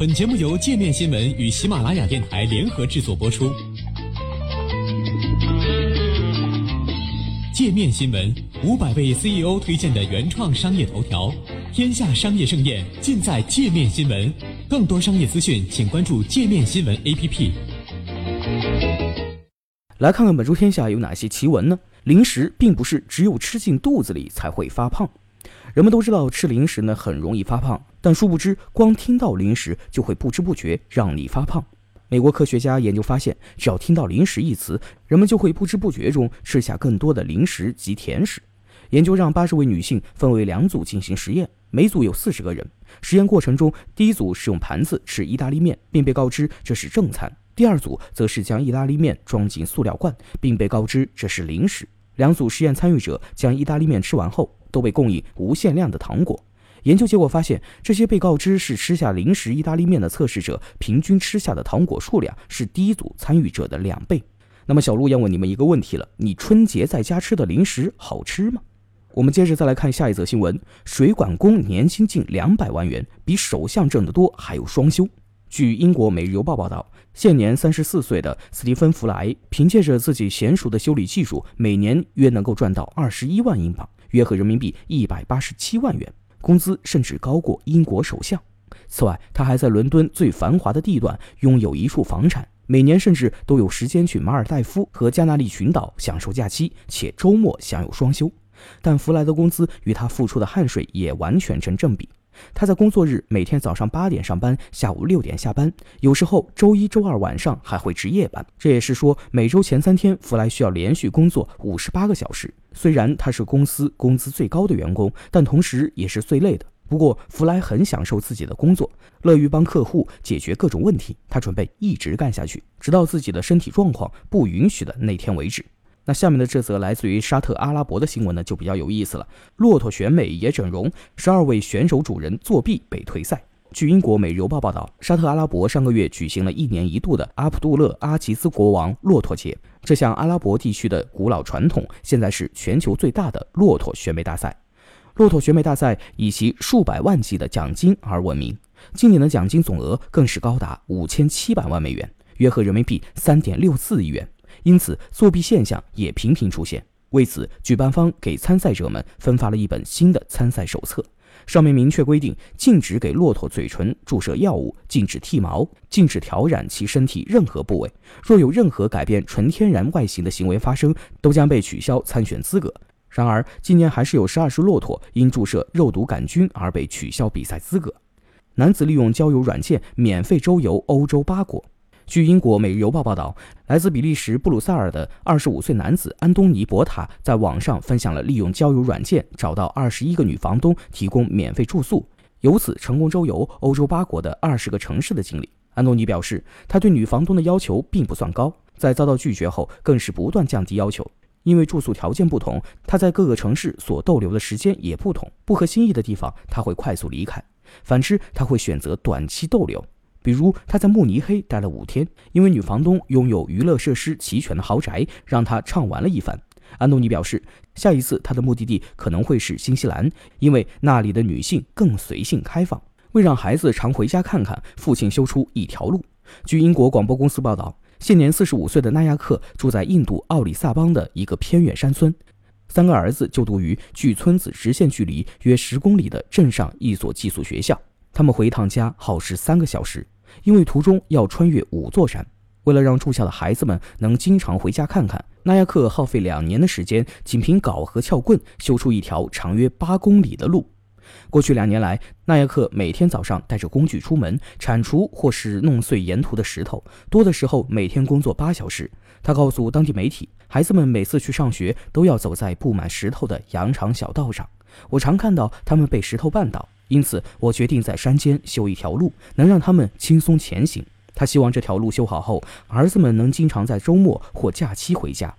本节目由界面新闻与喜马拉雅电台联合制作播出。界面新闻五百位 CEO 推荐的原创商业头条，天下商业盛宴尽在界面新闻。更多商业资讯，请关注界面新闻 APP。来看看本周天下有哪些奇闻呢？零食并不是只有吃进肚子里才会发胖。人们都知道吃零食呢很容易发胖，但殊不知光听到零食就会不知不觉让你发胖。美国科学家研究发现，只要听到“零食”一词，人们就会不知不觉中吃下更多的零食及甜食。研究让八十位女性分为两组进行实验，每组有四十个人。实验过程中，第一组是用盘子吃意大利面，并被告知这是正餐；第二组则是将意大利面装进塑料罐，并被告知这是零食。两组实验参与者将意大利面吃完后。都被供应无限量的糖果。研究结果发现，这些被告知是吃下零食意大利面的测试者，平均吃下的糖果数量是第一组参与者的两倍。那么，小鹿要问你们一个问题了：你春节在家吃的零食好吃吗？我们接着再来看下一则新闻：水管工年薪近两百万元，比首相挣得多，还有双休。据英国《每日邮报》报道，现年三十四岁的斯蒂芬·弗莱，凭借着自己娴熟的修理技术，每年约能够赚到二十一万英镑。约合人民币一百八十七万元，工资甚至高过英国首相。此外，他还在伦敦最繁华的地段拥有一处房产，每年甚至都有时间去马尔代夫和加纳利群岛享受假期，且周末享有双休。但弗莱的工资与他付出的汗水也完全成正比。他在工作日每天早上八点上班，下午六点下班，有时候周一、周二晚上还会值夜班。这也是说，每周前三天，弗莱需要连续工作五十八个小时。虽然他是公司工资最高的员工，但同时也是最累的。不过，弗莱很享受自己的工作，乐于帮客户解决各种问题。他准备一直干下去，直到自己的身体状况不允许的那天为止。那下面的这则来自于沙特阿拉伯的新闻呢，就比较有意思了。骆驼选美也整容，十二位选手主人作弊被退赛。据英国《每日邮报》报道，沙特阿拉伯上个月举行了一年一度的阿卜杜勒阿齐兹国王骆驼节。这项阿拉伯地区的古老传统，现在是全球最大的骆驼选美大赛。骆驼选美大赛以其数百万计的奖金而闻名，今年的奖金总额更是高达五千七百万美元，约合人民币三点六四亿元。因此，作弊现象也频频出现。为此，举办方给参赛者们分发了一本新的参赛手册，上面明确规定，禁止给骆驼嘴唇注射药物，禁止剃毛，禁止调染其身体任何部位。若有任何改变纯天然外形的行为发生，都将被取消参选资格。然而，今年还是有十二只骆驼因注射肉毒杆菌而被取消比赛资格。男子利用交友软件免费周游欧洲八国。据英国《每日邮报》报道，来自比利时布鲁塞尔的25岁男子安东尼·博塔在网上分享了利用交友软件找到21个女房东提供免费住宿，由此成功周游欧洲八国的20个城市的经历。安东尼表示，他对女房东的要求并不算高，在遭到拒绝后，更是不断降低要求。因为住宿条件不同，他在各个城市所逗留的时间也不同，不合心意的地方他会快速离开，反之他会选择短期逗留。比如他在慕尼黑待了五天，因为女房东拥有娱乐设施齐全的豪宅，让他畅玩了一番。安东尼表示，下一次他的目的地可能会是新西兰，因为那里的女性更随性开放。为让孩子常回家看看，父亲修出一条路。据英国广播公司报道，现年四十五岁的纳亚克住在印度奥里萨邦的一个偏远山村，三个儿子就读于距村子直线距离约十公里的镇上一所寄宿学校。他们回一趟家耗时三个小时，因为途中要穿越五座山。为了让住校的孩子们能经常回家看看，纳亚克耗费两年的时间，仅凭镐和撬棍修出一条长约八公里的路。过去两年来，纳亚克每天早上带着工具出门铲除或是弄碎沿途的石头，多的时候每天工作八小时。他告诉当地媒体，孩子们每次去上学都要走在布满石头的羊肠小道上，我常看到他们被石头绊倒。因此，我决定在山间修一条路，能让他们轻松前行。他希望这条路修好后，儿子们能经常在周末或假期回家。